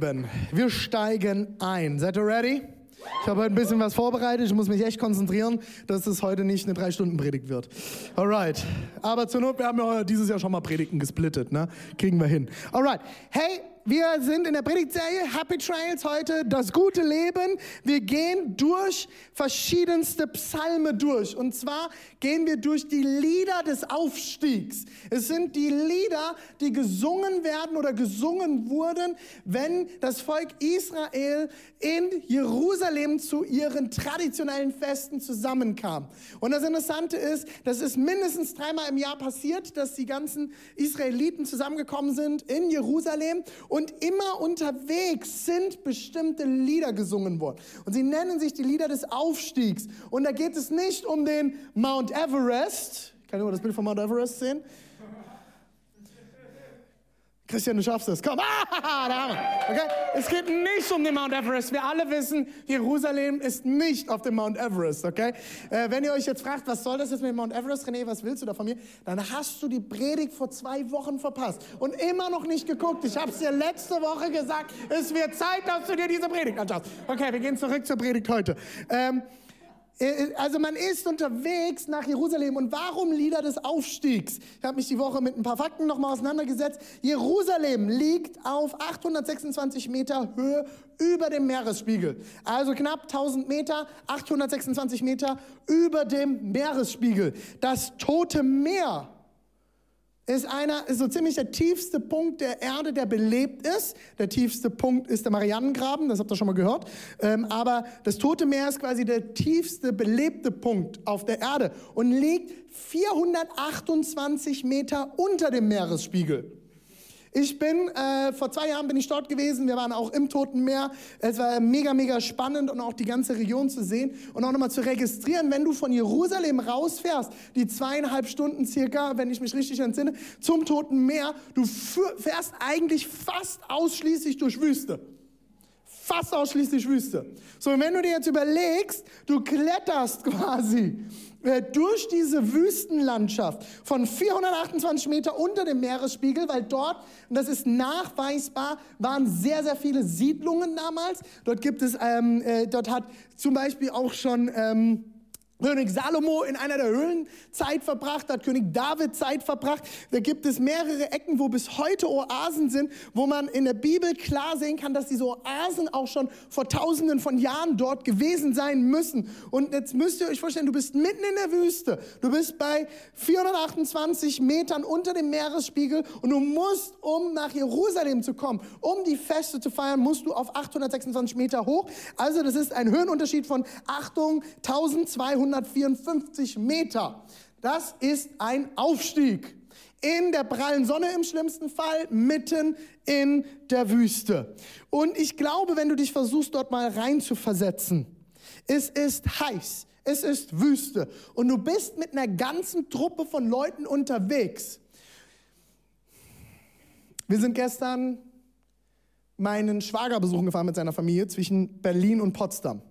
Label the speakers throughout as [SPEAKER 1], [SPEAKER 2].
[SPEAKER 1] Lieben, wir steigen ein. Seid ihr ready? Ich habe heute ein bisschen was vorbereitet. Ich muss mich echt konzentrieren, dass es heute nicht eine Drei-Stunden-Predigt wird. Alright. Aber zur Not, wir haben ja dieses Jahr schon mal Predigten gesplittet, ne? Kriegen wir hin. Alright. Hey, wir sind in der Predigtserie Happy Trails heute, das gute Leben. Wir gehen durch verschiedenste Psalme durch. Und zwar gehen wir durch die Lieder des Aufstiegs. Es sind die Lieder, die gesungen werden oder gesungen wurden, wenn das Volk Israel in Jerusalem zu ihren traditionellen Festen zusammenkam. Und das Interessante ist, das ist mindestens dreimal im Jahr passiert, dass die ganzen Israeliten zusammengekommen sind in Jerusalem und immer unterwegs sind bestimmte Lieder gesungen worden. Und sie nennen sich die Lieder des Aufstiegs. Und da geht es nicht um den Mount Everest. Kann jemand das Bild von Mount Everest sehen? Christian, du schaffst es. Komm, ah, haben wir. Okay? Es geht nicht um den Mount Everest. Wir alle wissen, Jerusalem ist nicht auf dem Mount Everest. Okay? Äh, wenn ihr euch jetzt fragt, was soll das jetzt mit dem Mount Everest, René, was willst du da von mir? Dann hast du die Predigt vor zwei Wochen verpasst und immer noch nicht geguckt. Ich habe es dir letzte Woche gesagt. Es wird Zeit, dass du dir diese Predigt anschaust. Okay, wir gehen zurück zur Predigt heute. Ähm, also man ist unterwegs nach Jerusalem. Und warum Lieder des Aufstiegs? Ich habe mich die Woche mit ein paar Fakten nochmal auseinandergesetzt. Jerusalem liegt auf 826 Meter Höhe über dem Meeresspiegel. Also knapp 1000 Meter, 826 Meter über dem Meeresspiegel. Das Tote Meer ist einer, ist so ziemlich der tiefste Punkt der Erde, der belebt ist. Der tiefste Punkt ist der Marianengraben, das habt ihr schon mal gehört. Ähm, aber das Tote Meer ist quasi der tiefste belebte Punkt auf der Erde und liegt 428 Meter unter dem Meeresspiegel. Ich bin, äh, vor zwei Jahren bin ich dort gewesen, wir waren auch im Toten Meer. Es war mega, mega spannend und auch die ganze Region zu sehen und auch nochmal zu registrieren, wenn du von Jerusalem rausfährst, die zweieinhalb Stunden circa, wenn ich mich richtig entsinne, zum Toten Meer, du fährst eigentlich fast ausschließlich durch Wüste fast ausschließlich Wüste. So, und wenn du dir jetzt überlegst, du kletterst quasi äh, durch diese Wüstenlandschaft von 428 Meter unter dem Meeresspiegel, weil dort, und das ist nachweisbar, waren sehr, sehr viele Siedlungen damals. Dort gibt es, ähm, äh, dort hat zum Beispiel auch schon... Ähm, König Salomo in einer der Höhlen Zeit verbracht, hat König David Zeit verbracht. Da gibt es mehrere Ecken, wo bis heute Oasen sind, wo man in der Bibel klar sehen kann, dass diese Oasen auch schon vor tausenden von Jahren dort gewesen sein müssen. Und jetzt müsst ihr euch vorstellen, du bist mitten in der Wüste. Du bist bei 428 Metern unter dem Meeresspiegel und du musst, um nach Jerusalem zu kommen, um die Feste zu feiern, musst du auf 826 Meter hoch. Also das ist ein Höhenunterschied von, Achtung, 1200 154 Meter. Das ist ein Aufstieg. In der prallen Sonne im schlimmsten Fall, mitten in der Wüste. Und ich glaube, wenn du dich versuchst, dort mal rein zu versetzen, es ist heiß, es ist Wüste und du bist mit einer ganzen Truppe von Leuten unterwegs. Wir sind gestern meinen Schwager besuchen gefahren mit seiner Familie zwischen Berlin und Potsdam.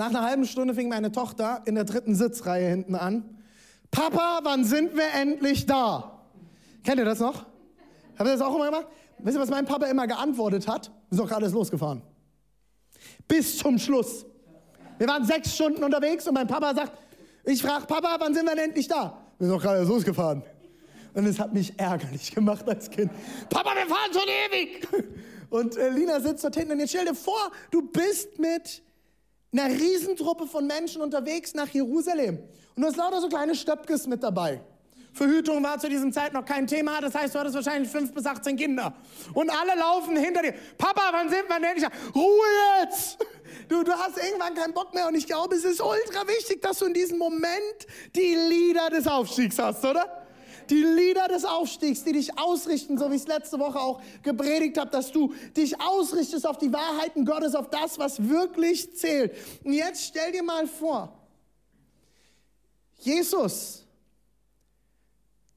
[SPEAKER 1] Nach einer halben Stunde fing meine Tochter in der dritten Sitzreihe hinten an. Papa, wann sind wir endlich da? Kennt ihr das noch? Habt ihr das auch immer gemacht? Wisst ihr, was mein Papa immer geantwortet hat? Wir sind doch gerade losgefahren. Bis zum Schluss. Wir waren sechs Stunden unterwegs und mein Papa sagt, ich frage Papa, wann sind wir denn endlich da? Wir sind doch gerade losgefahren. Und es hat mich ärgerlich gemacht als Kind. Papa, wir fahren schon ewig. Und äh, Lina sitzt dort hinten und jetzt stell dir vor, du bist mit einer Riesentruppe von Menschen unterwegs nach Jerusalem. Und du hast lauter so kleine Stöpkes mit dabei. Verhütung war zu diesem Zeit noch kein Thema, das heißt, du hattest wahrscheinlich fünf bis 18 Kinder. Und alle laufen hinter dir. Papa, wann sind wir denn? Ich Ruhe jetzt! Du, du hast irgendwann keinen Bock mehr und ich glaube, es ist ultra wichtig, dass du in diesem Moment die Lieder des Aufstiegs hast, oder? Die Lieder des Aufstiegs, die dich ausrichten, so wie ich es letzte Woche auch gepredigt habe, dass du dich ausrichtest auf die Wahrheiten Gottes, auf das, was wirklich zählt. Und jetzt stell dir mal vor, Jesus,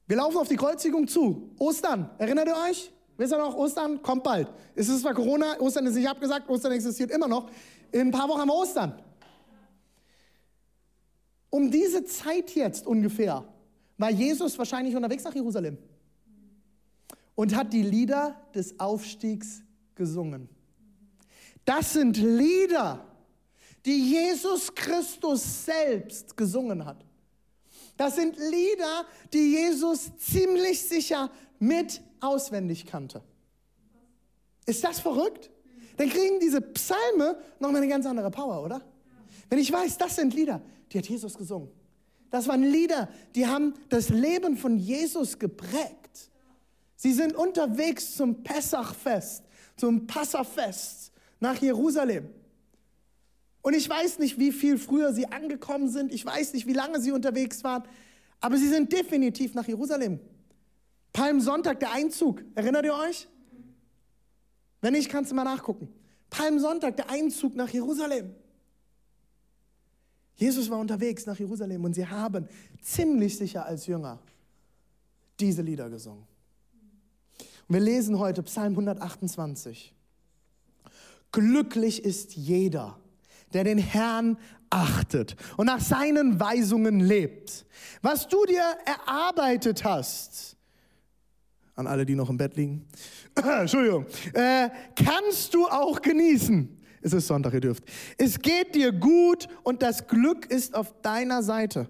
[SPEAKER 1] wir laufen auf die Kreuzigung zu. Ostern, erinnert ihr euch? Wisst ihr noch, Ostern kommt bald. Es ist zwar Corona, Ostern ist nicht abgesagt, Ostern existiert immer noch. In ein paar Wochen haben wir Ostern. Um diese Zeit jetzt ungefähr war Jesus wahrscheinlich unterwegs nach Jerusalem und hat die Lieder des Aufstiegs gesungen. Das sind Lieder, die Jesus Christus selbst gesungen hat. Das sind Lieder, die Jesus ziemlich sicher mit auswendig kannte. Ist das verrückt? Dann kriegen diese Psalme nochmal eine ganz andere Power, oder? Wenn ich weiß, das sind Lieder, die hat Jesus gesungen. Das waren Lieder, die haben das Leben von Jesus geprägt. Sie sind unterwegs zum Pessachfest, zum Passafest nach Jerusalem. Und ich weiß nicht, wie viel früher sie angekommen sind. Ich weiß nicht, wie lange sie unterwegs waren. Aber sie sind definitiv nach Jerusalem. Palmsonntag, der Einzug. Erinnert ihr euch? Wenn nicht, kannst du mal nachgucken. Palmsonntag, der Einzug nach Jerusalem. Jesus war unterwegs nach Jerusalem und sie haben ziemlich sicher als Jünger diese Lieder gesungen. Und wir lesen heute Psalm 128. Glücklich ist jeder, der den Herrn achtet und nach seinen Weisungen lebt. Was du dir erarbeitet hast, an alle, die noch im Bett liegen, Entschuldigung, äh, kannst du auch genießen. Es ist Sonntag, ihr dürft. Es geht dir gut und das Glück ist auf deiner Seite.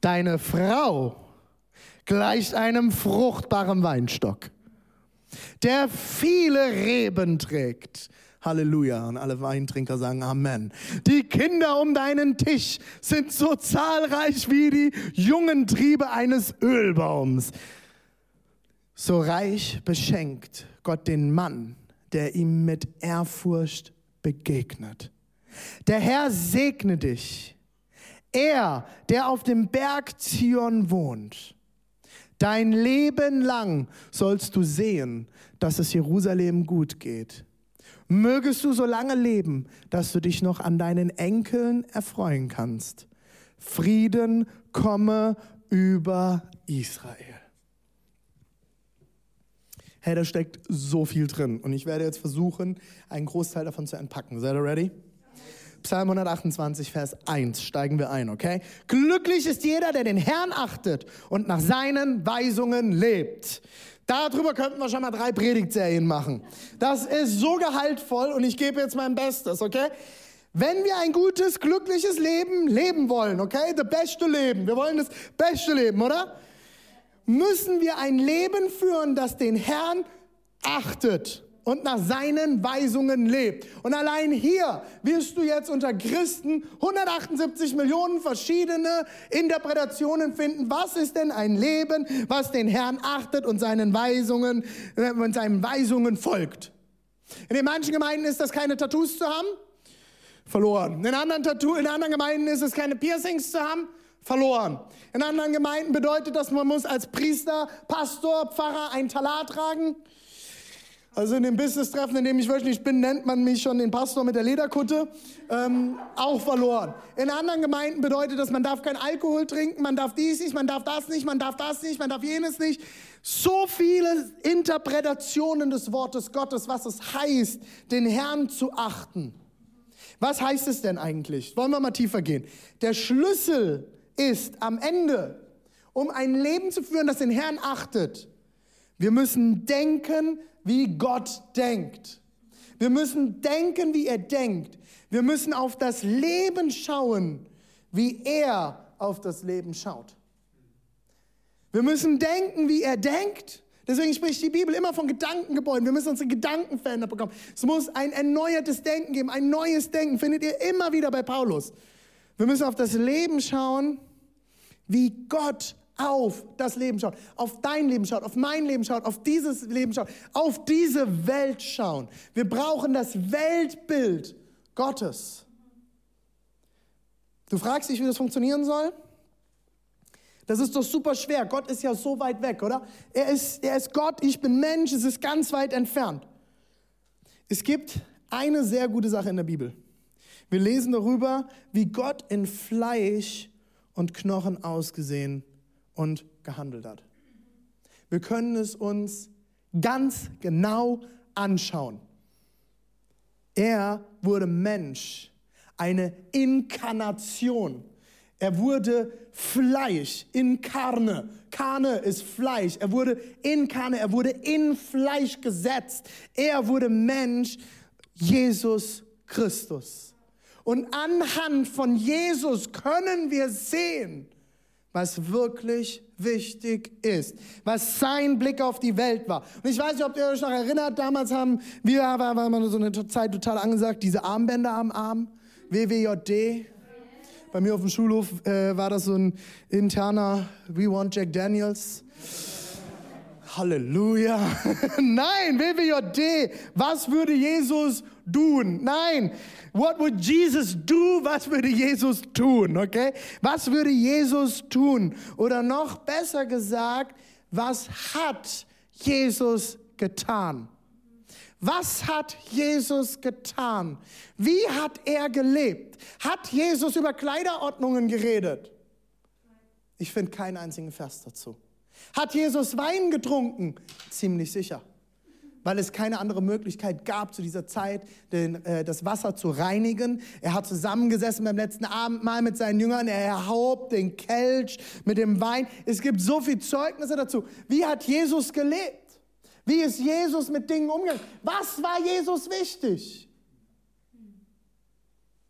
[SPEAKER 1] Deine Frau gleicht einem fruchtbaren Weinstock, der viele Reben trägt. Halleluja. Und alle Weintrinker sagen Amen. Die Kinder um deinen Tisch sind so zahlreich wie die jungen Triebe eines Ölbaums. So reich beschenkt Gott den Mann, der ihm mit Ehrfurcht begegnet. Der Herr segne dich. Er, der auf dem Berg Zion wohnt. Dein Leben lang sollst du sehen, dass es Jerusalem gut geht. Mögest du so lange leben, dass du dich noch an deinen Enkeln erfreuen kannst. Frieden komme über Israel. Hey, da steckt so viel drin. Und ich werde jetzt versuchen, einen Großteil davon zu entpacken. Seid ihr ready? Psalm 128, Vers 1 steigen wir ein, okay? Glücklich ist jeder, der den Herrn achtet und nach seinen Weisungen lebt. Darüber könnten wir schon mal drei Predigtserien machen. Das ist so gehaltvoll und ich gebe jetzt mein Bestes, okay? Wenn wir ein gutes, glückliches Leben leben wollen, okay? Das beste Leben. Wir wollen das beste Leben, oder? Müssen wir ein Leben führen, das den Herrn achtet und nach seinen Weisungen lebt. Und allein hier wirst du jetzt unter Christen 178 Millionen verschiedene Interpretationen finden. Was ist denn ein Leben, was den Herrn achtet und seinen Weisungen, äh, und seinen Weisungen folgt? In den manchen Gemeinden ist das keine Tattoos zu haben, verloren. In anderen, Tattoo, in anderen Gemeinden ist es keine Piercings zu haben, verloren. In anderen Gemeinden bedeutet das, man muss als Priester, Pastor, Pfarrer ein Talar tragen. Also in dem Business-Treffen, in dem ich wöchentlich bin, nennt man mich schon den Pastor mit der Lederkutte. Ähm, auch verloren. In anderen Gemeinden bedeutet das, man darf kein Alkohol trinken, man darf dies nicht, man darf das nicht, man darf das nicht, man darf jenes nicht. So viele Interpretationen des Wortes Gottes, was es heißt, den Herrn zu achten. Was heißt es denn eigentlich? Wollen wir mal tiefer gehen. Der Schlüssel ist am Ende, um ein Leben zu führen, das den Herrn achtet, wir müssen denken, wie Gott denkt. Wir müssen denken, wie er denkt. Wir müssen auf das Leben schauen, wie er auf das Leben schaut. Wir müssen denken, wie er denkt. Deswegen spricht die Bibel immer von Gedankengebäuden. Wir müssen unsere Gedanken verändert bekommen. Es muss ein erneuertes Denken geben, ein neues Denken. Findet ihr immer wieder bei Paulus. Wir müssen auf das Leben schauen, wie Gott auf das Leben schaut, auf dein Leben schaut, auf mein Leben schaut, auf dieses Leben schaut, auf diese Welt schauen. Wir brauchen das Weltbild Gottes. Du fragst dich, wie das funktionieren soll? Das ist doch super schwer. Gott ist ja so weit weg, oder? Er ist, er ist Gott, ich bin Mensch, es ist ganz weit entfernt. Es gibt eine sehr gute Sache in der Bibel. Wir lesen darüber, wie Gott in Fleisch und Knochen ausgesehen und gehandelt hat. Wir können es uns ganz genau anschauen. Er wurde Mensch, eine Inkarnation. Er wurde Fleisch, Inkarne. Karne ist Fleisch. Er wurde Inkarne, er wurde in Fleisch gesetzt. Er wurde Mensch, Jesus Christus. Und anhand von Jesus können wir sehen, was wirklich wichtig ist, was sein Blick auf die Welt war. Und ich weiß nicht, ob ihr euch noch erinnert, damals haben wir, war, war mal so eine Zeit total angesagt, diese Armbänder am Arm, WWJD. Bei mir auf dem Schulhof äh, war das so ein interner We Want Jack Daniels. Halleluja. Nein, WWJD. Was würde Jesus tun? Nein. What would Jesus do? Was würde Jesus tun? Okay? Was würde Jesus tun? Oder noch besser gesagt, was hat Jesus getan? Was hat Jesus getan? Wie hat er gelebt? Hat Jesus über Kleiderordnungen geredet? Ich finde keinen einzigen Vers dazu. Hat Jesus Wein getrunken? Ziemlich sicher. Weil es keine andere Möglichkeit gab zu dieser Zeit, den, äh, das Wasser zu reinigen. Er hat zusammengesessen beim letzten Abendmahl mit seinen Jüngern. Er erhaubt den Kelch mit dem Wein. Es gibt so viele Zeugnisse dazu. Wie hat Jesus gelebt? Wie ist Jesus mit Dingen umgegangen? Was war Jesus wichtig?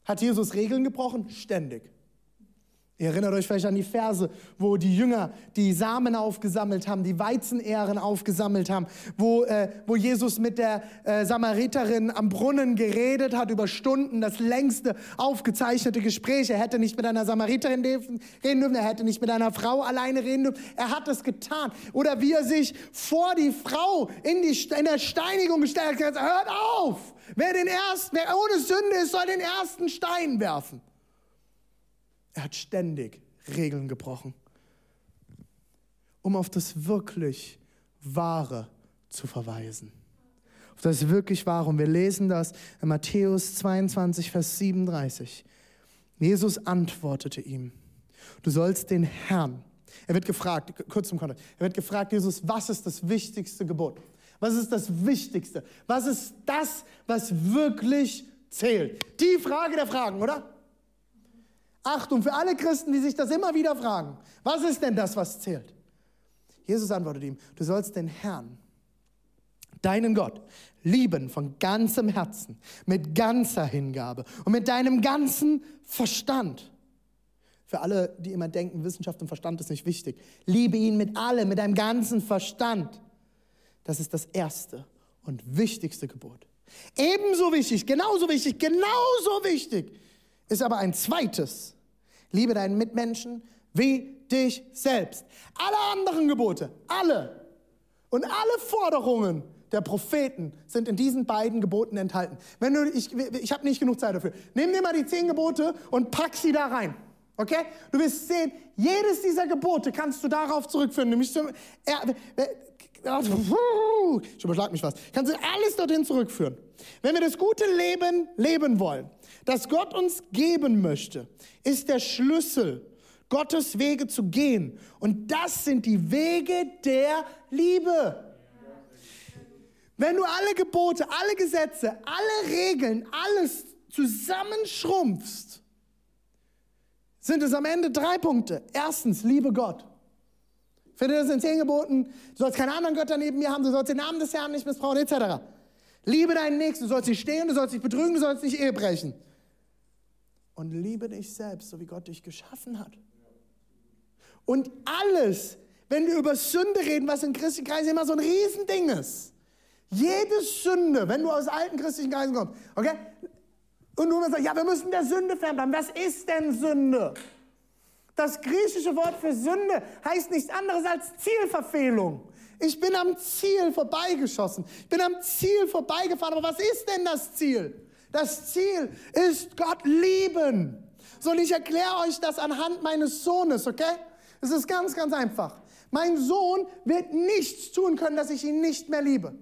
[SPEAKER 1] Hat Jesus Regeln gebrochen? Ständig. Ihr erinnert euch vielleicht an die Verse, wo die Jünger die Samen aufgesammelt haben, die Weizenähren aufgesammelt haben, wo, äh, wo Jesus mit der äh, Samariterin am Brunnen geredet hat über Stunden, das längste aufgezeichnete Gespräch. Er hätte nicht mit einer Samariterin reden dürfen, er hätte nicht mit einer Frau alleine reden dürfen. Er hat es getan. Oder wie er sich vor die Frau in, die, in der Steinigung gestellt hat, hört auf! Wer, den ersten, wer ohne Sünde ist, soll den ersten Stein werfen. Er hat ständig Regeln gebrochen, um auf das wirklich Wahre zu verweisen. Auf das wirklich Wahre. Und wir lesen das in Matthäus 22, Vers 37. Jesus antwortete ihm, du sollst den Herrn, er wird gefragt, kurz zum Kontext, er wird gefragt, Jesus, was ist das wichtigste Gebot? Was ist das Wichtigste? Was ist das, was wirklich zählt? Die Frage der Fragen, oder? Achtung für alle Christen, die sich das immer wieder fragen. Was ist denn das, was zählt? Jesus antwortet ihm, du sollst den Herrn, deinen Gott, lieben von ganzem Herzen, mit ganzer Hingabe und mit deinem ganzen Verstand. Für alle, die immer denken, Wissenschaft und Verstand ist nicht wichtig. Liebe ihn mit allem, mit deinem ganzen Verstand. Das ist das erste und wichtigste Gebot. Ebenso wichtig, genauso wichtig, genauso wichtig ist aber ein zweites. Liebe deinen Mitmenschen wie dich selbst. Alle anderen Gebote, alle und alle Forderungen der Propheten sind in diesen beiden Geboten enthalten. Wenn du, ich ich habe nicht genug Zeit dafür. Nimm dir mal die zehn Gebote und pack sie da rein. Okay? Du wirst sehen, jedes dieser Gebote kannst du darauf zurückführen. Nämlich zum, ich überschlag mich was. Kannst du alles dorthin zurückführen. Wenn wir das gute Leben leben wollen, das Gott uns geben möchte, ist der Schlüssel, Gottes Wege zu gehen. Und das sind die Wege der Liebe. Wenn du alle Gebote, alle Gesetze, alle Regeln, alles zusammenschrumpfst, sind es am Ende drei Punkte. Erstens, liebe Gott. Findet das in zehn Geboten, du sollst keine anderen Götter neben mir haben, du sollst den Namen des Herrn nicht missbrauchen, etc. Liebe deinen Nächsten, du sollst nicht stehen, du sollst nicht betrügen, du sollst nicht Ehe brechen. Und liebe dich selbst, so wie Gott dich geschaffen hat. Und alles, wenn wir über Sünde reden, was in christlichen Kreisen immer so ein Riesending ist. Jede Sünde, wenn du aus alten christlichen Kreisen kommst, okay? Und du sagst, ja, wir müssen der Sünde fernbleiben. Was ist denn Sünde? Das griechische Wort für Sünde heißt nichts anderes als Zielverfehlung. Ich bin am Ziel vorbeigeschossen. Ich bin am Ziel vorbeigefahren. Aber was ist denn das Ziel? Das Ziel ist Gott lieben. So, und ich erkläre euch das anhand meines Sohnes, okay? Es ist ganz, ganz einfach. Mein Sohn wird nichts tun können, dass ich ihn nicht mehr liebe.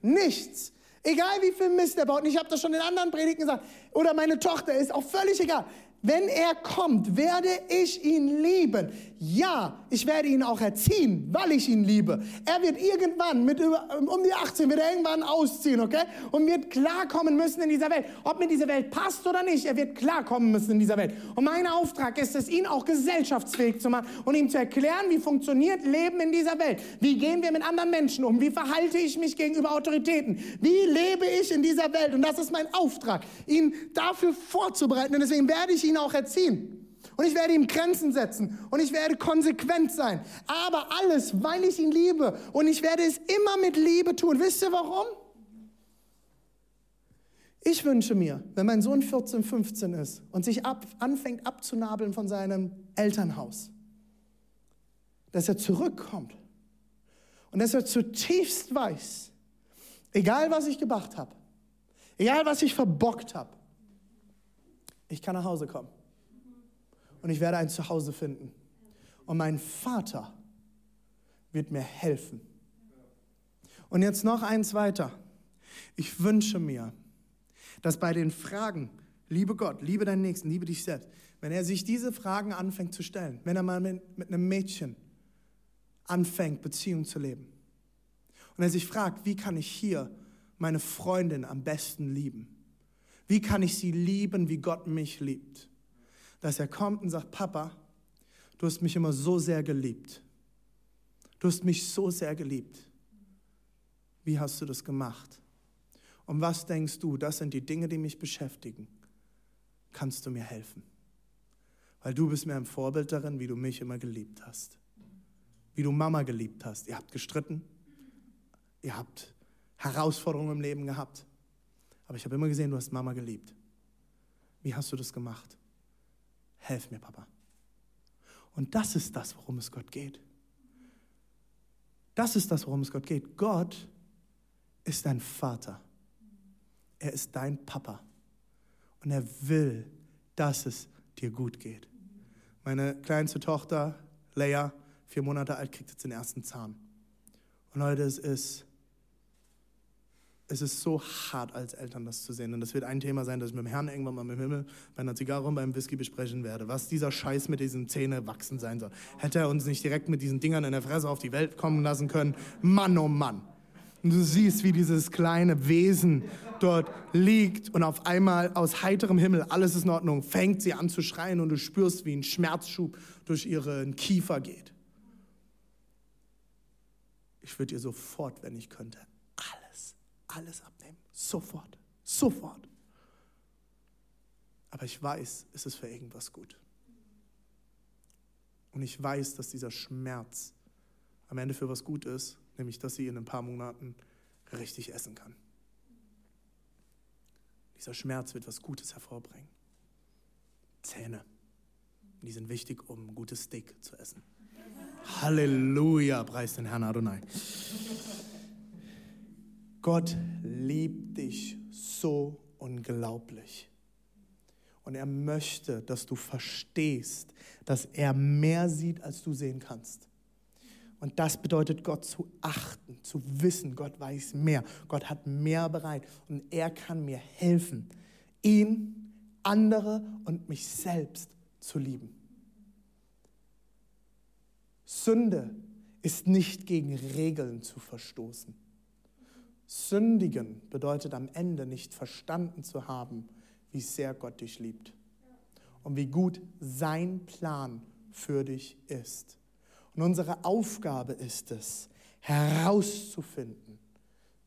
[SPEAKER 1] Nichts. Egal wie viel Mist er baut. Und ich habe das schon in anderen Predigten gesagt. Oder meine Tochter ist auch völlig egal. Wenn er kommt, werde ich ihn lieben. Ja, ich werde ihn auch erziehen, weil ich ihn liebe. Er wird irgendwann, mit über, um die 18, wird er irgendwann ausziehen, okay? Und wird klarkommen müssen in dieser Welt. Ob mir diese Welt passt oder nicht, er wird klarkommen müssen in dieser Welt. Und mein Auftrag ist es, ihn auch gesellschaftsfähig zu machen und ihm zu erklären, wie funktioniert Leben in dieser Welt. Wie gehen wir mit anderen Menschen um? Wie verhalte ich mich gegenüber Autoritäten? Wie lebe ich in dieser Welt? Und das ist mein Auftrag, ihn dafür vorzubereiten. Und deswegen werde ich ihn auch erziehen. Und ich werde ihm Grenzen setzen und ich werde konsequent sein. Aber alles, weil ich ihn liebe. Und ich werde es immer mit Liebe tun. Wisst ihr warum? Ich wünsche mir, wenn mein Sohn 14, 15 ist und sich ab, anfängt abzunabeln von seinem Elternhaus, dass er zurückkommt und dass er zutiefst weiß, egal was ich gemacht habe, egal was ich verbockt habe, ich kann nach Hause kommen und ich werde ein Zuhause finden. Und mein Vater wird mir helfen. Und jetzt noch eins weiter. Ich wünsche mir, dass bei den Fragen, liebe Gott, liebe deinen Nächsten, liebe dich selbst, wenn er sich diese Fragen anfängt zu stellen, wenn er mal mit, mit einem Mädchen anfängt, Beziehung zu leben, und er sich fragt, wie kann ich hier meine Freundin am besten lieben? Wie kann ich sie lieben, wie Gott mich liebt? Dass er kommt und sagt, Papa, du hast mich immer so sehr geliebt. Du hast mich so sehr geliebt. Wie hast du das gemacht? Und was denkst du, das sind die Dinge, die mich beschäftigen. Kannst du mir helfen? Weil du bist mir ein Vorbild darin, wie du mich immer geliebt hast. Wie du Mama geliebt hast. Ihr habt gestritten. Ihr habt Herausforderungen im Leben gehabt. Aber ich habe immer gesehen, du hast Mama geliebt. Wie hast du das gemacht? Helf mir, Papa. Und das ist das, worum es Gott geht. Das ist das, worum es Gott geht. Gott ist dein Vater. Er ist dein Papa. Und er will, dass es dir gut geht. Meine kleinste Tochter, Leia, vier Monate alt, kriegt jetzt den ersten Zahn. Und Leute, es ist es ist so hart als Eltern das zu sehen. Und das wird ein Thema sein, das ich mit dem Herrn irgendwann mal im Himmel bei einer Zigarre und beim Whisky besprechen werde. Was dieser Scheiß mit diesen Zähnen wachsen sein soll. Hätte er uns nicht direkt mit diesen Dingern in der Fresse auf die Welt kommen lassen können? Mann, oh Mann. Und du siehst, wie dieses kleine Wesen dort liegt und auf einmal aus heiterem Himmel, alles ist in Ordnung, fängt sie an zu schreien und du spürst, wie ein Schmerzschub durch ihren Kiefer geht. Ich würde ihr sofort, wenn ich könnte, alles abnehmen. Sofort. Sofort. Aber ich weiß, es ist für irgendwas gut. Und ich weiß, dass dieser Schmerz am Ende für was gut ist, nämlich dass sie in ein paar Monaten richtig essen kann. Dieser Schmerz wird was Gutes hervorbringen. Zähne. Die sind wichtig, um ein gutes Steak zu essen. Halleluja, preis den Herrn Adonai. Gott liebt dich so unglaublich. Und er möchte, dass du verstehst, dass er mehr sieht, als du sehen kannst. Und das bedeutet, Gott zu achten, zu wissen, Gott weiß mehr, Gott hat mehr bereit und er kann mir helfen, ihn, andere und mich selbst zu lieben. Sünde ist nicht gegen Regeln zu verstoßen. Sündigen bedeutet am Ende nicht verstanden zu haben, wie sehr Gott dich liebt und wie gut sein Plan für dich ist. Und unsere Aufgabe ist es, herauszufinden,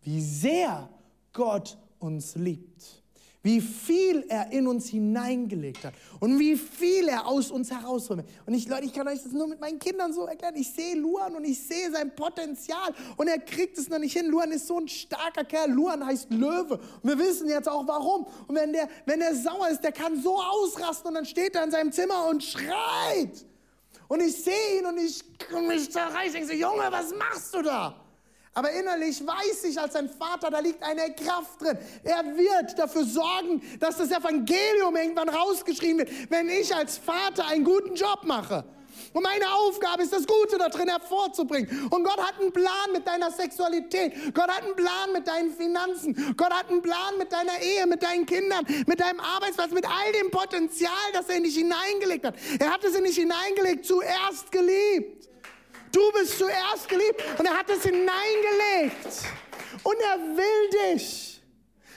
[SPEAKER 1] wie sehr Gott uns liebt wie viel er in uns hineingelegt hat und wie viel er aus uns herausholt. Und ich, Leute, ich kann euch das nur mit meinen Kindern so erklären. Ich sehe Luan und ich sehe sein Potenzial und er kriegt es noch nicht hin. Luan ist so ein starker Kerl. Luan heißt Löwe. Und wir wissen jetzt auch warum. Und wenn der, wenn der sauer ist, der kann so ausrasten und dann steht er in seinem Zimmer und schreit. Und ich sehe ihn und ich mich zerreiße. Ich sage, Junge, was machst du da? Aber innerlich weiß ich als sein Vater, da liegt eine Kraft drin. Er wird dafür sorgen, dass das Evangelium irgendwann rausgeschrieben wird, wenn ich als Vater einen guten Job mache. Und meine Aufgabe ist, das Gute da drin hervorzubringen. Und Gott hat einen Plan mit deiner Sexualität. Gott hat einen Plan mit deinen Finanzen. Gott hat einen Plan mit deiner Ehe, mit deinen Kindern, mit deinem Arbeitsplatz, mit all dem Potenzial, das er in dich hineingelegt hat. Er hat es in dich hineingelegt, zuerst geliebt. Du bist zuerst geliebt und er hat es hineingelegt. Und er will dich.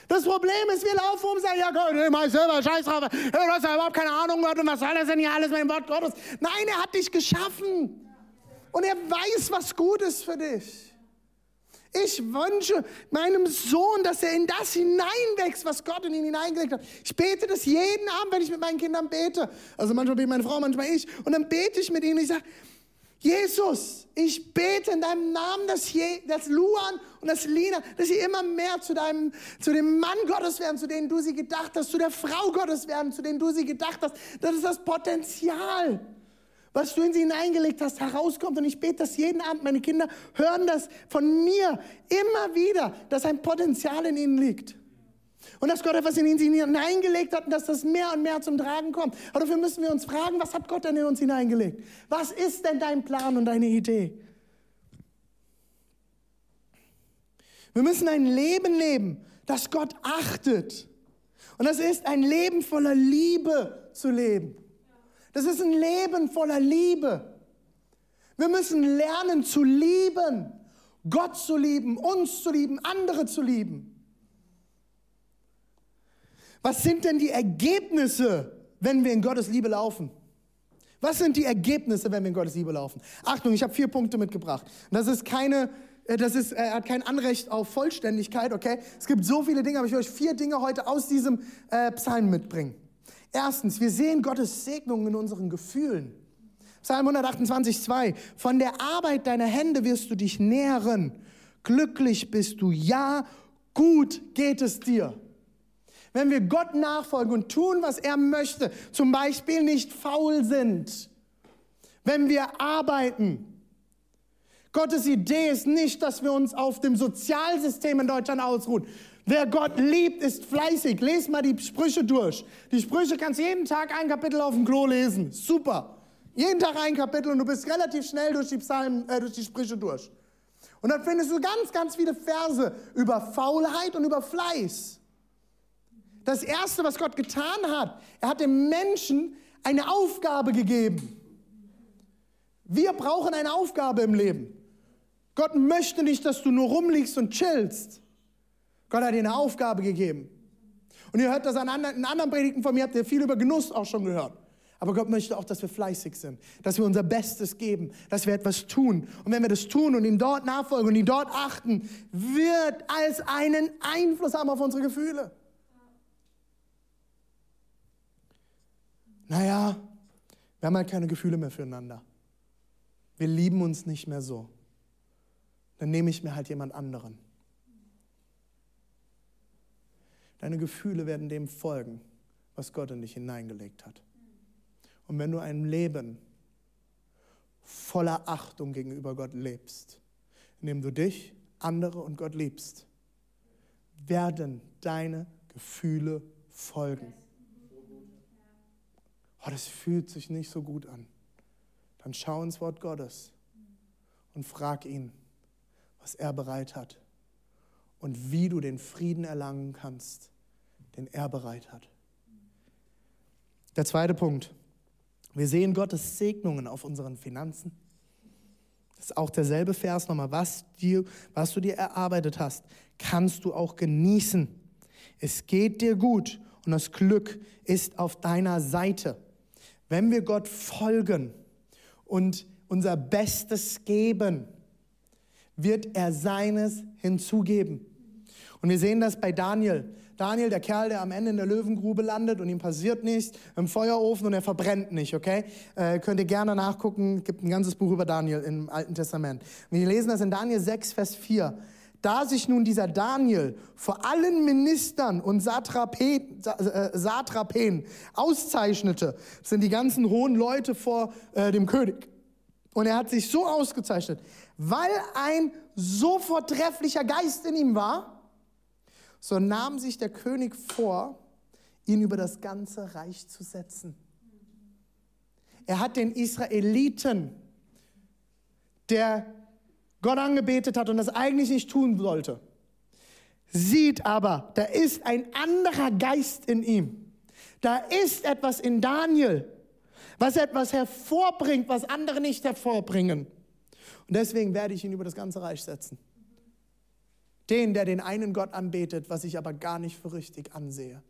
[SPEAKER 1] Das Problem ist, wir laufen um und sagen, ja Gott, ich mach selber, scheiß drauf, du hast ja überhaupt keine Ahnung Gott und was soll das denn hier alles mit dem Wort Gottes? Nein, er hat dich geschaffen und er weiß, was gut ist für dich. Ich wünsche meinem Sohn, dass er in das hineinwächst, was Gott in ihn hineingelegt hat. Ich bete das jeden Abend, wenn ich mit meinen Kindern bete. Also manchmal bete meine Frau, manchmal ich. Und dann bete ich mit ihnen und ich sage, Jesus, ich bete in deinem Namen, dass, Je, dass Luan und dass Lina, dass sie immer mehr zu, deinem, zu dem Mann Gottes werden, zu denen du sie gedacht hast, zu der Frau Gottes werden, zu denen du sie gedacht hast. Das ist das Potenzial, was du in sie hineingelegt hast, herauskommt. Und ich bete das jeden Abend. Meine Kinder hören das von mir immer wieder, dass ein Potenzial in ihnen liegt. Und dass Gott etwas in ihn hineingelegt hat und dass das mehr und mehr zum Tragen kommt. Aber dafür müssen wir uns fragen, was hat Gott denn in uns hineingelegt? Was ist denn dein Plan und deine Idee? Wir müssen ein Leben leben, das Gott achtet. Und das ist ein Leben voller Liebe zu leben. Das ist ein Leben voller Liebe. Wir müssen lernen zu lieben, Gott zu lieben, uns zu lieben, andere zu lieben. Was sind denn die Ergebnisse, wenn wir in Gottes Liebe laufen? Was sind die Ergebnisse, wenn wir in Gottes Liebe laufen? Achtung, ich habe vier Punkte mitgebracht. Das ist keine, äh, das ist, er hat kein Anrecht auf Vollständigkeit, okay? Es gibt so viele Dinge, aber ich will euch vier Dinge heute aus diesem äh, Psalm mitbringen. Erstens, wir sehen Gottes Segnung in unseren Gefühlen. Psalm 128, 2. Von der Arbeit deiner Hände wirst du dich nähren. Glücklich bist du, ja, gut geht es dir. Wenn wir Gott nachfolgen und tun, was er möchte, zum Beispiel nicht faul sind, wenn wir arbeiten. Gottes Idee ist nicht, dass wir uns auf dem Sozialsystem in Deutschland ausruhen. Wer Gott liebt, ist fleißig. Lies mal die Sprüche durch. Die Sprüche kannst du jeden Tag ein Kapitel auf dem Klo lesen. Super. Jeden Tag ein Kapitel und du bist relativ schnell durch die, Psalmen, äh, durch die Sprüche durch. Und dann findest du ganz, ganz viele Verse über Faulheit und über Fleiß. Das Erste, was Gott getan hat, er hat dem Menschen eine Aufgabe gegeben. Wir brauchen eine Aufgabe im Leben. Gott möchte nicht, dass du nur rumliegst und chillst. Gott hat dir eine Aufgabe gegeben. Und ihr hört das an anderen, in anderen Predigten von mir, habt ihr viel über Genuss auch schon gehört. Aber Gott möchte auch, dass wir fleißig sind, dass wir unser Bestes geben, dass wir etwas tun. Und wenn wir das tun und ihm dort nachfolgen und ihn dort achten, wird als einen Einfluss haben auf unsere Gefühle. Naja, wir haben halt keine Gefühle mehr füreinander. Wir lieben uns nicht mehr so. Dann nehme ich mir halt jemand anderen. Deine Gefühle werden dem folgen, was Gott in dich hineingelegt hat. Und wenn du ein Leben voller Achtung gegenüber Gott lebst, indem du dich, andere und Gott liebst, werden deine Gefühle folgen oh, das fühlt sich nicht so gut an, dann schau ins Wort Gottes und frag ihn, was er bereit hat und wie du den Frieden erlangen kannst, den er bereit hat. Der zweite Punkt. Wir sehen Gottes Segnungen auf unseren Finanzen. Das ist auch derselbe Vers nochmal. Was, dir, was du dir erarbeitet hast, kannst du auch genießen. Es geht dir gut und das Glück ist auf deiner Seite. Wenn wir Gott folgen und unser Bestes geben, wird er seines hinzugeben. Und wir sehen das bei Daniel. Daniel, der Kerl, der am Ende in der Löwengrube landet und ihm passiert nichts, im Feuerofen und er verbrennt nicht, okay? Äh, könnt ihr gerne nachgucken, gibt ein ganzes Buch über Daniel im Alten Testament. Wir lesen das in Daniel 6, Vers 4. Da sich nun dieser Daniel vor allen Ministern und Satrapen, äh, Satrapen auszeichnete, sind die ganzen hohen Leute vor äh, dem König. Und er hat sich so ausgezeichnet, weil ein so vortrefflicher Geist in ihm war, so nahm sich der König vor, ihn über das ganze Reich zu setzen. Er hat den Israeliten, der Gott angebetet hat und das eigentlich nicht tun sollte, sieht aber, da ist ein anderer Geist in ihm. Da ist etwas in Daniel, was etwas hervorbringt, was andere nicht hervorbringen. Und deswegen werde ich ihn über das ganze Reich setzen. Den, der den einen Gott anbetet, was ich aber gar nicht für richtig ansehe.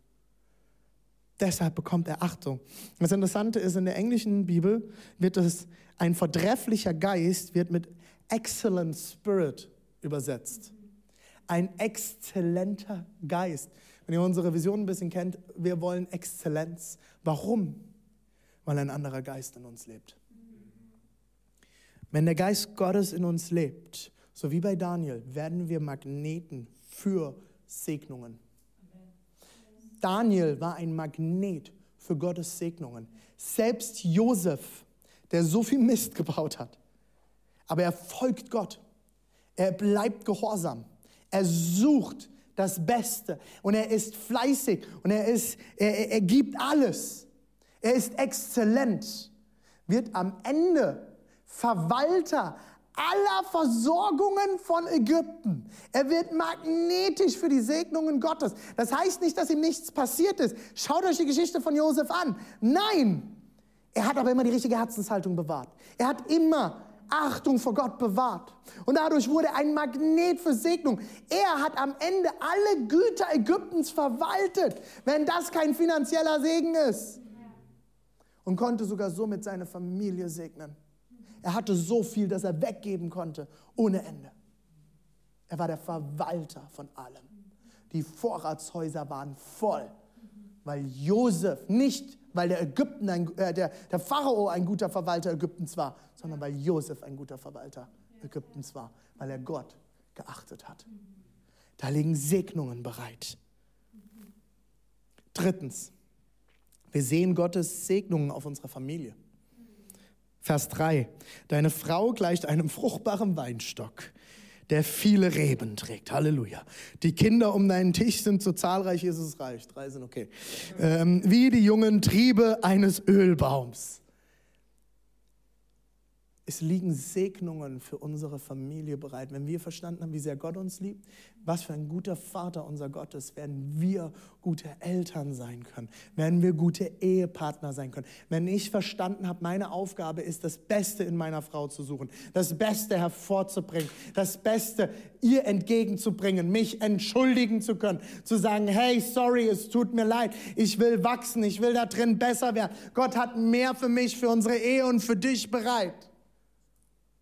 [SPEAKER 1] Deshalb bekommt er Achtung. Das Interessante ist, in der englischen Bibel wird es ein vortrefflicher Geist wird mit excellent spirit übersetzt. Ein exzellenter Geist. Wenn ihr unsere Vision ein bisschen kennt, wir wollen Exzellenz. Warum? Weil ein anderer Geist in uns lebt. Wenn der Geist Gottes in uns lebt, so wie bei Daniel, werden wir Magneten für Segnungen. Daniel war ein Magnet für Gottes Segnungen. Selbst Josef, der so viel Mist gebaut hat, aber er folgt Gott. Er bleibt gehorsam. Er sucht das Beste und er ist fleißig und er, ist, er, er gibt alles. Er ist exzellent, wird am Ende Verwalter aller Versorgungen von Ägypten. Er wird magnetisch für die Segnungen Gottes. Das heißt nicht, dass ihm nichts passiert ist. Schaut euch die Geschichte von Josef an. Nein, er hat aber immer die richtige Herzenshaltung bewahrt. Er hat immer Achtung vor Gott bewahrt. Und dadurch wurde ein Magnet für Segnung. Er hat am Ende alle Güter Ägyptens verwaltet, wenn das kein finanzieller Segen ist. Und konnte sogar somit seine Familie segnen. Er hatte so viel, dass er weggeben konnte, ohne Ende. Er war der Verwalter von allem. Die Vorratshäuser waren voll, weil Josef nicht, weil der, Ägypten ein, äh, der, der Pharao ein guter Verwalter Ägyptens war, sondern weil Josef ein guter Verwalter Ägyptens war, weil er Gott geachtet hat. Da liegen Segnungen bereit. Drittens, wir sehen Gottes Segnungen auf unserer Familie. Vers 3. Deine Frau gleicht einem fruchtbaren Weinstock, der viele Reben trägt. Halleluja. Die Kinder um deinen Tisch sind so zahlreich, ist es reich. Drei sind okay. Ähm, wie die jungen Triebe eines Ölbaums. Es liegen Segnungen für unsere Familie bereit. Wenn wir verstanden haben, wie sehr Gott uns liebt, was für ein guter Vater unser Gott ist, werden wir gute Eltern sein können, werden wir gute Ehepartner sein können. Wenn ich verstanden habe, meine Aufgabe ist, das Beste in meiner Frau zu suchen, das Beste hervorzubringen, das Beste ihr entgegenzubringen, mich entschuldigen zu können, zu sagen, hey, sorry, es tut mir leid, ich will wachsen, ich will da drin besser werden. Gott hat mehr für mich, für unsere Ehe und für dich bereit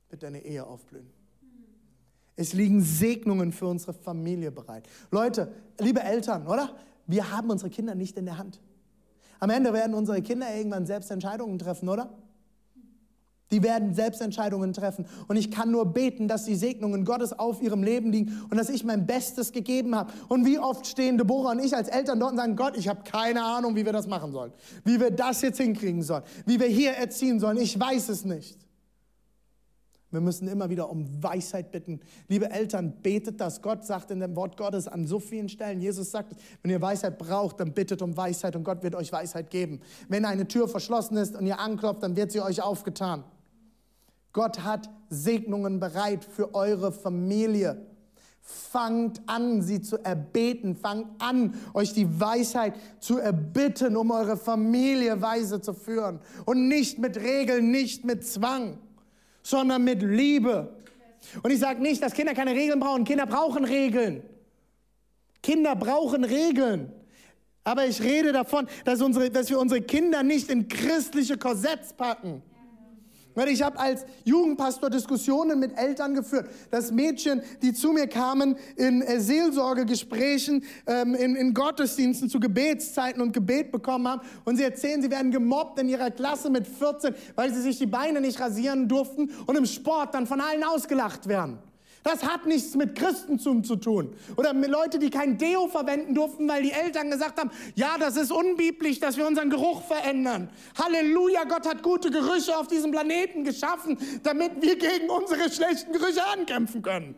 [SPEAKER 1] wird deine Ehe aufblühen. Es liegen Segnungen für unsere Familie bereit. Leute, liebe Eltern, oder? Wir haben unsere Kinder nicht in der Hand. Am Ende werden unsere Kinder irgendwann selbst Entscheidungen treffen, oder? Die werden selbst Entscheidungen treffen. Und ich kann nur beten, dass die Segnungen Gottes auf ihrem Leben liegen und dass ich mein Bestes gegeben habe. Und wie oft stehen Deborah und ich als Eltern dort und sagen, Gott, ich habe keine Ahnung, wie wir das machen sollen. Wie wir das jetzt hinkriegen sollen. Wie wir hier erziehen sollen. Ich weiß es nicht. Wir müssen immer wieder um Weisheit bitten. Liebe Eltern, betet das. Gott sagt in dem Wort Gottes an so vielen Stellen, Jesus sagt, wenn ihr Weisheit braucht, dann bittet um Weisheit und Gott wird euch Weisheit geben. Wenn eine Tür verschlossen ist und ihr anklopft, dann wird sie euch aufgetan. Gott hat Segnungen bereit für eure Familie. Fangt an, sie zu erbeten. Fangt an, euch die Weisheit zu erbitten, um eure Familie weise zu führen. Und nicht mit Regeln, nicht mit Zwang sondern mit Liebe. Und ich sage nicht, dass Kinder keine Regeln brauchen. Kinder brauchen Regeln. Kinder brauchen Regeln. Aber ich rede davon, dass, unsere, dass wir unsere Kinder nicht in christliche Korsetts packen. Weil ich habe als Jugendpastor Diskussionen mit Eltern geführt, dass Mädchen, die zu mir kamen in äh, Seelsorgegesprächen, ähm, in, in Gottesdiensten zu Gebetszeiten und Gebet bekommen haben und sie erzählen, sie werden gemobbt in ihrer Klasse mit 14, weil sie sich die Beine nicht rasieren durften und im Sport dann von allen ausgelacht werden. Das hat nichts mit Christentum zu tun. Oder mit Leute, die kein Deo verwenden durften, weil die Eltern gesagt haben, ja, das ist unbiblisch, dass wir unseren Geruch verändern. Halleluja, Gott hat gute Gerüche auf diesem Planeten geschaffen, damit wir gegen unsere schlechten Gerüche ankämpfen können.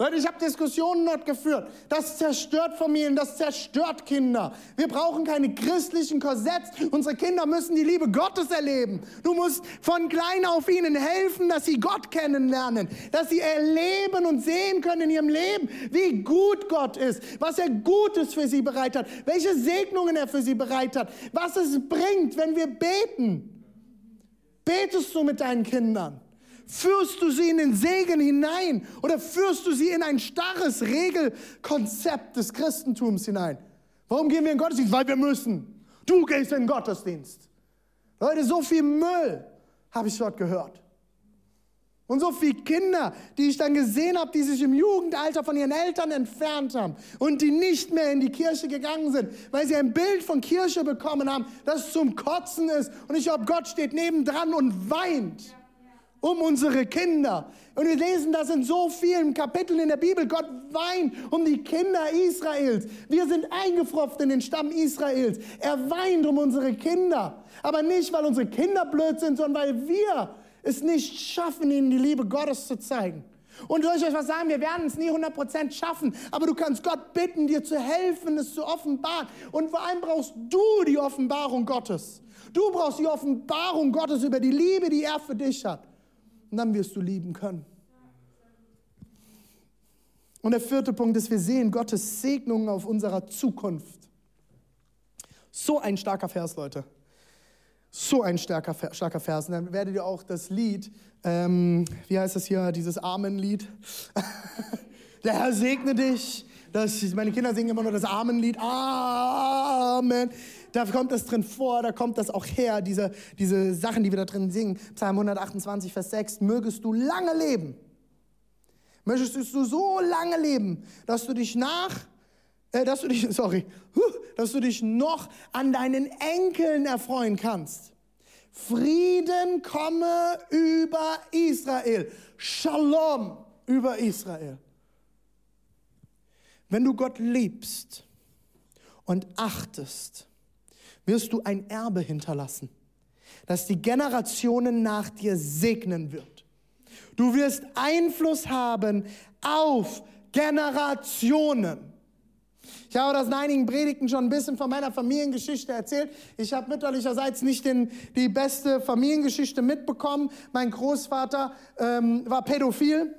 [SPEAKER 1] Leute, ich habe Diskussionen dort geführt. Das zerstört Familien, das zerstört Kinder. Wir brauchen keine christlichen Korsetts. Unsere Kinder müssen die Liebe Gottes erleben. Du musst von klein auf ihnen helfen, dass sie Gott kennenlernen, dass sie erleben und sehen können in ihrem Leben, wie gut Gott ist, was er Gutes für sie bereit hat, welche Segnungen er für sie bereit hat, was es bringt, wenn wir beten. Betest du mit deinen Kindern? Führst du sie in den Segen hinein oder führst du sie in ein starres Regelkonzept des Christentums hinein? Warum gehen wir in den Gottesdienst? Weil wir müssen. Du gehst in den Gottesdienst. Leute, so viel Müll habe ich dort gehört. Und so viele Kinder, die ich dann gesehen habe, die sich im Jugendalter von ihren Eltern entfernt haben und die nicht mehr in die Kirche gegangen sind, weil sie ein Bild von Kirche bekommen haben, das zum Kotzen ist. Und ich glaube, Gott steht nebendran und weint um unsere Kinder. Und wir lesen das in so vielen Kapiteln in der Bibel. Gott weint um die Kinder Israels. Wir sind eingefropft in den Stamm Israels. Er weint um unsere Kinder. Aber nicht, weil unsere Kinder blöd sind, sondern weil wir es nicht schaffen, ihnen die Liebe Gottes zu zeigen. Und soll ich euch was sagen? Wir werden es nie 100% schaffen, aber du kannst Gott bitten, dir zu helfen, es zu offenbaren. Und vor allem brauchst du die Offenbarung Gottes. Du brauchst die Offenbarung Gottes über die Liebe, die er für dich hat. Und dann wirst du lieben können. Und der vierte Punkt ist, wir sehen Gottes Segnungen auf unserer Zukunft. So ein starker Vers, Leute. So ein starker, starker Vers. Und dann werdet ihr auch das Lied, ähm, wie heißt das hier, dieses Amen-Lied? der Herr segne dich. Das, meine Kinder singen immer nur das Amen-Lied. Amen. Da kommt das drin vor, da kommt das auch her, diese, diese Sachen, die wir da drin singen. Psalm 128, Vers 6. Mögest du lange leben. Möchtest du so lange leben, dass du dich nach, äh, dass du dich, sorry, dass du dich noch an deinen Enkeln erfreuen kannst. Frieden komme über Israel. Shalom über Israel. Wenn du Gott liebst und achtest, wirst du ein Erbe hinterlassen, das die Generationen nach dir segnen wird. Du wirst Einfluss haben auf Generationen. Ich habe das in einigen Predigten schon ein bisschen von meiner Familiengeschichte erzählt. Ich habe mütterlicherseits nicht den, die beste Familiengeschichte mitbekommen. Mein Großvater ähm, war pädophil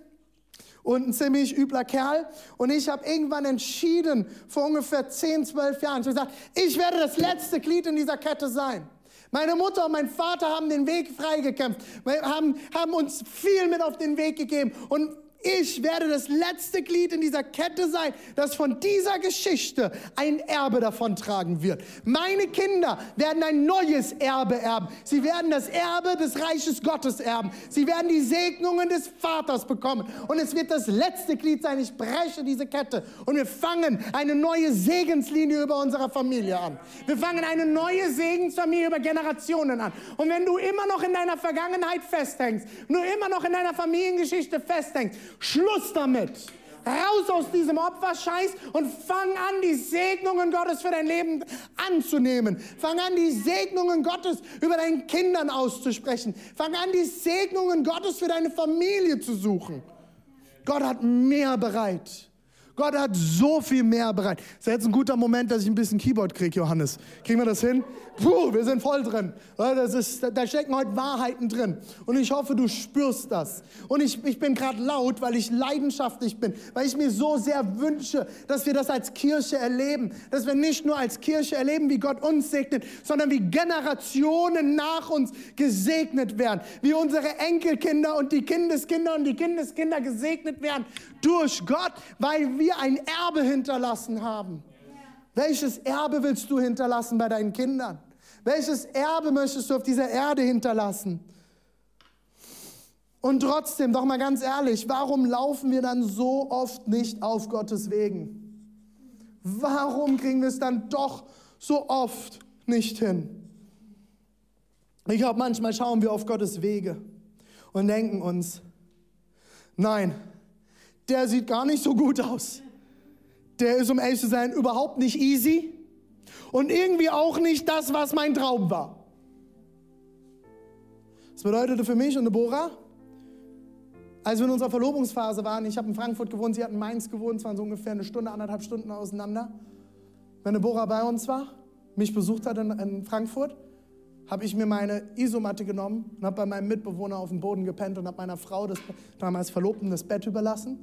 [SPEAKER 1] und ein ziemlich übler Kerl. Und ich habe irgendwann entschieden, vor ungefähr 10, 12 Jahren, ich habe gesagt, ich werde das letzte Glied in dieser Kette sein. Meine Mutter und mein Vater haben den Weg freigekämpft, haben, haben uns viel mit auf den Weg gegeben. Und ich werde das letzte Glied in dieser Kette sein, das von dieser Geschichte ein Erbe davontragen wird. Meine Kinder werden ein neues Erbe erben. Sie werden das Erbe des Reiches Gottes erben. Sie werden die Segnungen des Vaters bekommen. Und es wird das letzte Glied sein. Ich breche diese Kette und wir fangen eine neue Segenslinie über unsere Familie an. Wir fangen eine neue Segensfamilie über Generationen an. Und wenn du immer noch in deiner Vergangenheit festhängst, du immer noch in deiner Familiengeschichte festhängst, Schluss damit. Raus aus diesem Opferscheiß und fang an, die Segnungen Gottes für dein Leben anzunehmen. Fang an, die Segnungen Gottes über deinen Kindern auszusprechen. Fang an, die Segnungen Gottes für deine Familie zu suchen. Gott hat mehr bereit. Gott hat so viel mehr bereit. Das ist jetzt ein guter Moment, dass ich ein bisschen Keyboard kriege, Johannes. Kriegen wir das hin? Puh, wir sind voll drin. Das ist, da stecken heute Wahrheiten drin. Und ich hoffe, du spürst das. Und ich, ich bin gerade laut, weil ich leidenschaftlich bin, weil ich mir so sehr wünsche, dass wir das als Kirche erleben. Dass wir nicht nur als Kirche erleben, wie Gott uns segnet, sondern wie Generationen nach uns gesegnet werden. Wie unsere Enkelkinder und die Kindeskinder und die Kindeskinder gesegnet werden durch Gott, weil wir ein Erbe hinterlassen haben. Welches Erbe willst du hinterlassen bei deinen Kindern? Welches Erbe möchtest du auf dieser Erde hinterlassen? Und trotzdem, doch mal ganz ehrlich, warum laufen wir dann so oft nicht auf Gottes Wegen? Warum kriegen wir es dann doch so oft nicht hin? Ich glaube, manchmal schauen wir auf Gottes Wege und denken uns, nein, der sieht gar nicht so gut aus. Der ist, um ehrlich zu sein, überhaupt nicht easy und irgendwie auch nicht das, was mein Traum war. Das bedeutete für mich und Deborah, Als wir in unserer Verlobungsphase waren, ich habe in Frankfurt gewohnt, sie hat in Mainz gewohnt, es waren so ungefähr eine Stunde, anderthalb Stunden auseinander. Wenn Deborah bei uns war, mich besucht hat in, in Frankfurt, habe ich mir meine Isomatte genommen und habe bei meinem Mitbewohner auf dem Boden gepennt und habe meiner Frau, das damals Verlobten, das Bett überlassen,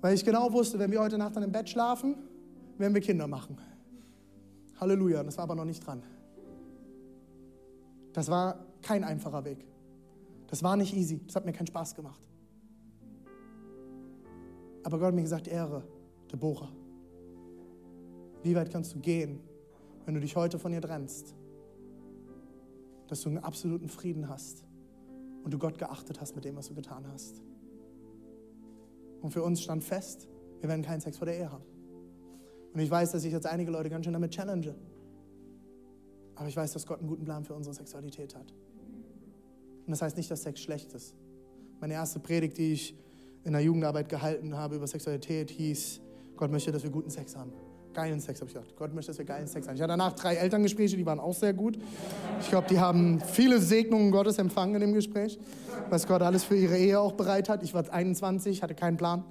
[SPEAKER 1] weil ich genau wusste, wenn wir heute Nacht dann im Bett schlafen, werden wir Kinder machen. Halleluja, das war aber noch nicht dran. Das war kein einfacher Weg. Das war nicht easy, das hat mir keinen Spaß gemacht. Aber Gott hat mir gesagt, Ehre, Deborah. Wie weit kannst du gehen, wenn du dich heute von ihr trennst? Dass du einen absoluten Frieden hast und du Gott geachtet hast mit dem, was du getan hast. Und für uns stand fest, wir werden keinen Sex vor der Ehe haben. Und ich weiß, dass ich jetzt einige Leute ganz schön damit challenge. Aber ich weiß, dass Gott einen guten Plan für unsere Sexualität hat. Und das heißt nicht, dass Sex schlecht ist. Meine erste Predigt, die ich in der Jugendarbeit gehalten habe über Sexualität, hieß, Gott möchte, dass wir guten Sex haben. Geilen Sex, habe ich gedacht. Gott möchte, dass wir geilen Sex haben. Ich hatte danach drei Elterngespräche, die waren auch sehr gut. Ich glaube, die haben viele Segnungen Gottes empfangen in dem Gespräch, was Gott alles für ihre Ehe auch bereit hat. Ich war 21, hatte keinen Plan.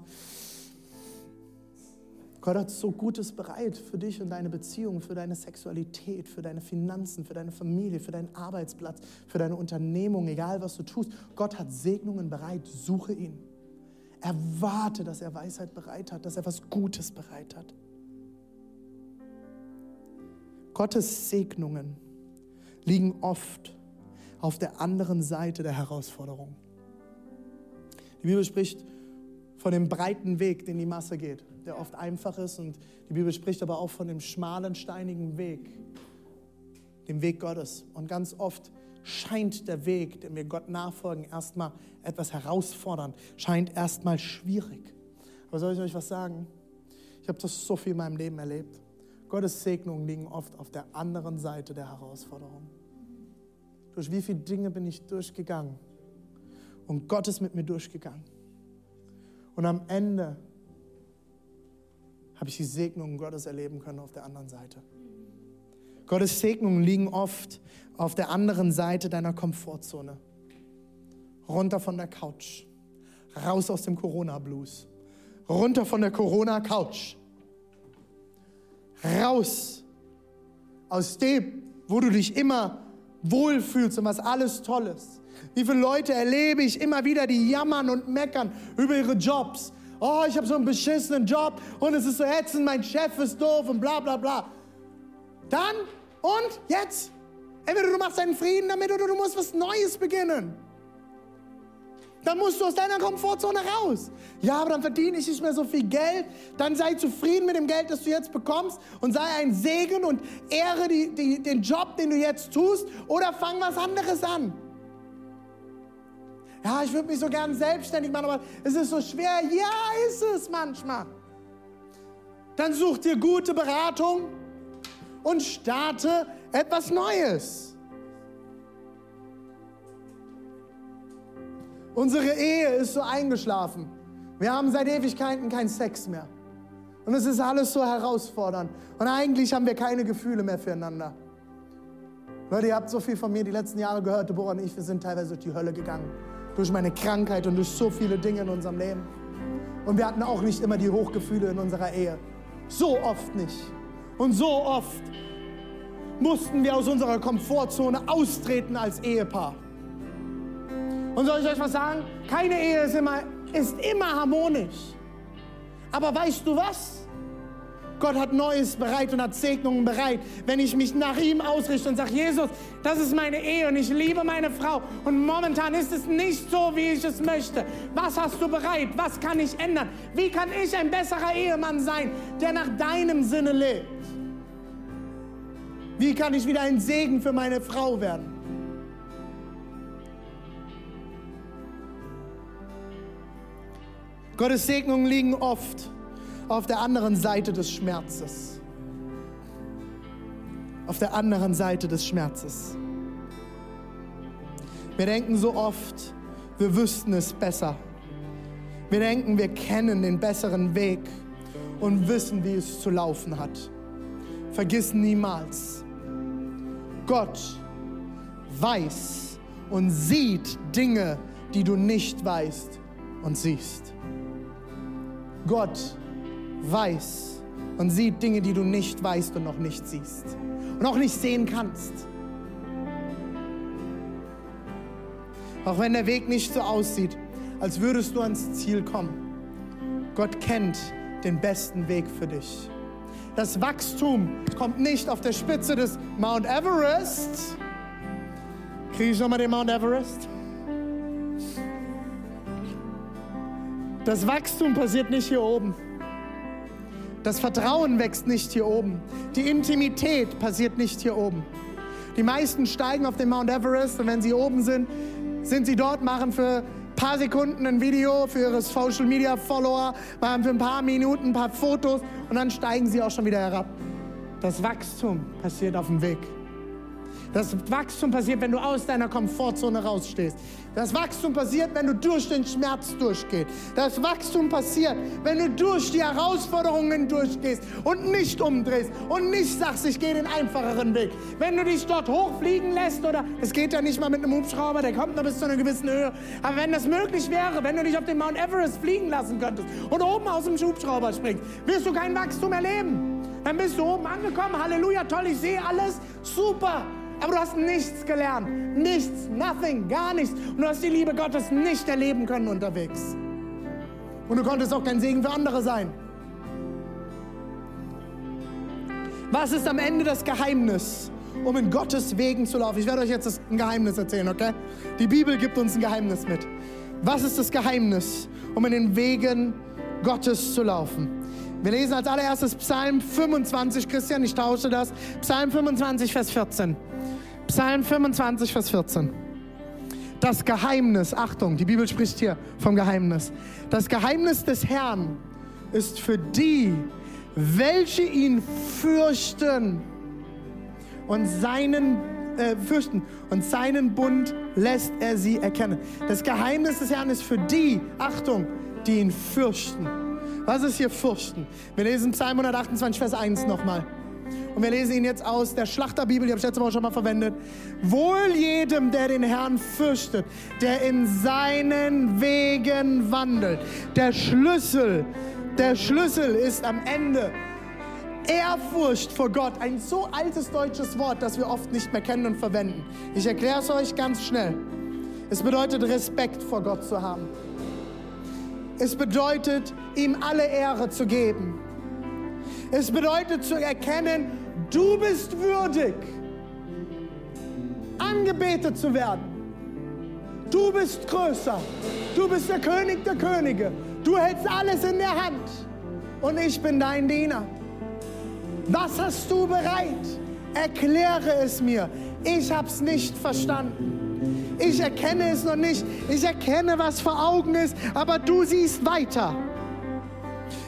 [SPEAKER 1] Gott hat so Gutes bereit für dich und deine Beziehung, für deine Sexualität, für deine Finanzen, für deine Familie, für deinen Arbeitsplatz, für deine Unternehmung, egal was du tust. Gott hat Segnungen bereit, suche ihn. Erwarte, dass er Weisheit bereit hat, dass er was Gutes bereit hat. Gottes Segnungen liegen oft auf der anderen Seite der Herausforderung. Die Bibel spricht von dem breiten Weg, den die Masse geht der oft einfach ist. Und die Bibel spricht aber auch von dem schmalen, steinigen Weg, dem Weg Gottes. Und ganz oft scheint der Weg, dem wir Gott nachfolgen, erstmal etwas herausfordernd, scheint erstmal schwierig. Aber soll ich euch was sagen? Ich habe das so viel in meinem Leben erlebt. Gottes Segnungen liegen oft auf der anderen Seite der Herausforderung. Durch wie viele Dinge bin ich durchgegangen? Und Gott ist mit mir durchgegangen. Und am Ende habe ich die Segnungen Gottes erleben können auf der anderen Seite. Gottes Segnungen liegen oft auf der anderen Seite deiner Komfortzone. Runter von der Couch. Raus aus dem Corona-Blues. Runter von der Corona-Couch. Raus aus dem, wo du dich immer wohlfühlst und was alles toll ist. Wie viele Leute erlebe ich immer wieder, die jammern und meckern über ihre Jobs, oh, ich habe so einen beschissenen Job und es ist so ätzend, mein Chef ist doof und bla bla bla. Dann und jetzt? Entweder du machst deinen Frieden damit oder du musst was Neues beginnen. Dann musst du aus deiner Komfortzone raus. Ja, aber dann verdiene ich nicht mehr so viel Geld. Dann sei zufrieden mit dem Geld, das du jetzt bekommst und sei ein Segen und ehre die, die, den Job, den du jetzt tust oder fang was anderes an ja, ich würde mich so gern selbstständig machen, aber es ist so schwer. Ja, ist es manchmal. Dann such dir gute Beratung und starte etwas Neues. Unsere Ehe ist so eingeschlafen. Wir haben seit Ewigkeiten keinen Sex mehr. Und es ist alles so herausfordernd. Und eigentlich haben wir keine Gefühle mehr füreinander. Leute, ihr habt so viel von mir die letzten Jahre gehört. Deborah und ich, wir sind teilweise durch die Hölle gegangen durch meine Krankheit und durch so viele Dinge in unserem Leben. Und wir hatten auch nicht immer die Hochgefühle in unserer Ehe. So oft nicht. Und so oft mussten wir aus unserer Komfortzone austreten als Ehepaar. Und soll ich euch was sagen? Keine Ehe ist immer, ist immer harmonisch. Aber weißt du was? Gott hat Neues bereit und hat Segnungen bereit. Wenn ich mich nach ihm ausrichte und sage, Jesus, das ist meine Ehe und ich liebe meine Frau und momentan ist es nicht so, wie ich es möchte. Was hast du bereit? Was kann ich ändern? Wie kann ich ein besserer Ehemann sein, der nach deinem Sinne lebt? Wie kann ich wieder ein Segen für meine Frau werden? Gottes Segnungen liegen oft auf der anderen Seite des Schmerzes. Auf der anderen Seite des Schmerzes. Wir denken so oft, wir wüssten es besser. Wir denken, wir kennen den besseren Weg und wissen, wie es zu laufen hat. Vergiss niemals, Gott weiß und sieht Dinge, die du nicht weißt und siehst. Gott weiß und sieht Dinge, die du nicht weißt und noch nicht siehst und auch nicht sehen kannst. Auch wenn der Weg nicht so aussieht, als würdest du ans Ziel kommen. Gott kennt den besten Weg für dich. Das Wachstum kommt nicht auf der Spitze des Mount Everest. Kriege ich nochmal den Mount Everest? Das Wachstum passiert nicht hier oben. Das Vertrauen wächst nicht hier oben. Die Intimität passiert nicht hier oben. Die meisten steigen auf den Mount Everest und wenn sie oben sind, sind sie dort, machen für ein paar Sekunden ein Video für ihre Social Media Follower, machen für ein paar Minuten ein paar Fotos und dann steigen sie auch schon wieder herab. Das Wachstum passiert auf dem Weg. Das Wachstum passiert, wenn du aus deiner Komfortzone rausstehst. Das Wachstum passiert, wenn du durch den Schmerz durchgehst. Das Wachstum passiert, wenn du durch die Herausforderungen durchgehst und nicht umdrehst und nicht sagst, ich gehe den einfacheren Weg. Wenn du dich dort hochfliegen lässt oder es geht ja nicht mal mit einem Hubschrauber, der kommt nur bis zu einer gewissen Höhe. Aber wenn das möglich wäre, wenn du dich auf den Mount Everest fliegen lassen könntest und oben aus dem Hubschrauber springst, wirst du kein Wachstum erleben. Dann bist du oben angekommen, Halleluja, toll, ich sehe alles, super. Aber du hast nichts gelernt. Nichts, nothing, gar nichts. Und du hast die Liebe Gottes nicht erleben können unterwegs. Und du konntest auch kein Segen für andere sein. Was ist am Ende das Geheimnis, um in Gottes Wegen zu laufen? Ich werde euch jetzt ein Geheimnis erzählen, okay? Die Bibel gibt uns ein Geheimnis mit. Was ist das Geheimnis, um in den Wegen Gottes zu laufen? Wir lesen als allererstes Psalm 25, Christian, ich tausche das. Psalm 25, Vers 14. Psalm 25, Vers 14. Das Geheimnis, Achtung, die Bibel spricht hier vom Geheimnis. Das Geheimnis des Herrn ist für die, welche ihn fürchten und seinen äh, fürchten und seinen Bund lässt er sie erkennen. Das Geheimnis des Herrn ist für die, Achtung, die ihn fürchten. Was ist hier fürchten? Wir lesen Psalm 128, Vers 1 nochmal. Und wir lesen ihn jetzt aus der Schlachterbibel, die habe ich letzte Woche schon mal verwendet. Wohl jedem, der den Herrn fürchtet, der in seinen Wegen wandelt. Der Schlüssel, der Schlüssel ist am Ende Ehrfurcht vor Gott. Ein so altes deutsches Wort, das wir oft nicht mehr kennen und verwenden. Ich erkläre es euch ganz schnell. Es bedeutet Respekt vor Gott zu haben. Es bedeutet, ihm alle Ehre zu geben. Es bedeutet zu erkennen, du bist würdig, angebetet zu werden. Du bist größer. Du bist der König der Könige. Du hältst alles in der Hand. Und ich bin dein Diener. Was hast du bereit? Erkläre es mir. Ich habe es nicht verstanden. Ich erkenne es noch nicht. Ich erkenne, was vor Augen ist, aber du siehst weiter.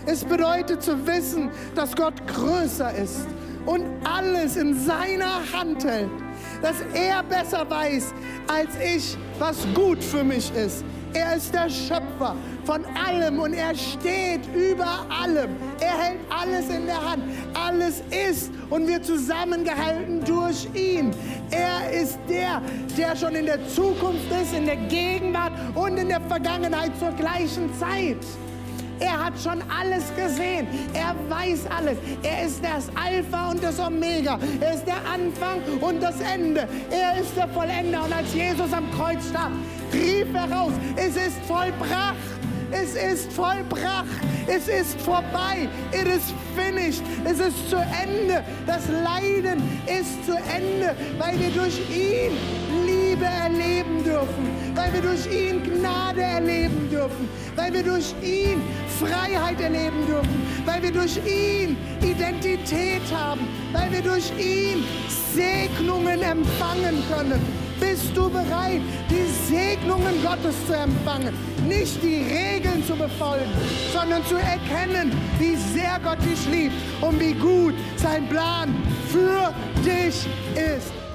[SPEAKER 1] Es bedeutet zu wissen, dass Gott größer ist und alles in seiner Hand hält. Dass er besser weiß als ich, was gut für mich ist. Er ist der Schöpfer von allem und er steht über allem. Er hält alles in der Hand. Alles ist und wird zusammengehalten durch ihn. Er ist der, der schon in der Zukunft ist, in der Gegenwart und in der Vergangenheit zur gleichen Zeit. Er hat schon alles gesehen. Er weiß alles. Er ist das Alpha und das Omega. Er ist der Anfang und das Ende. Er ist der Vollender. Und als Jesus am Kreuz starb, rief er raus, es ist vollbracht. Es ist vollbracht. Es ist vorbei. It is finished. Es ist zu Ende. Das Leiden ist zu Ende, weil wir durch ihn Liebe erleben dürfen, weil wir durch ihn Gnade erleben dürfen, weil wir durch ihn Freiheit erleben dürfen, weil wir durch ihn Identität haben, weil wir durch ihn Segnungen empfangen können. Bist du bereit, die Segnungen Gottes zu empfangen? Nicht die Regeln zu befolgen, sondern zu erkennen, wie sehr Gott dich liebt und wie gut sein Plan für dich ist.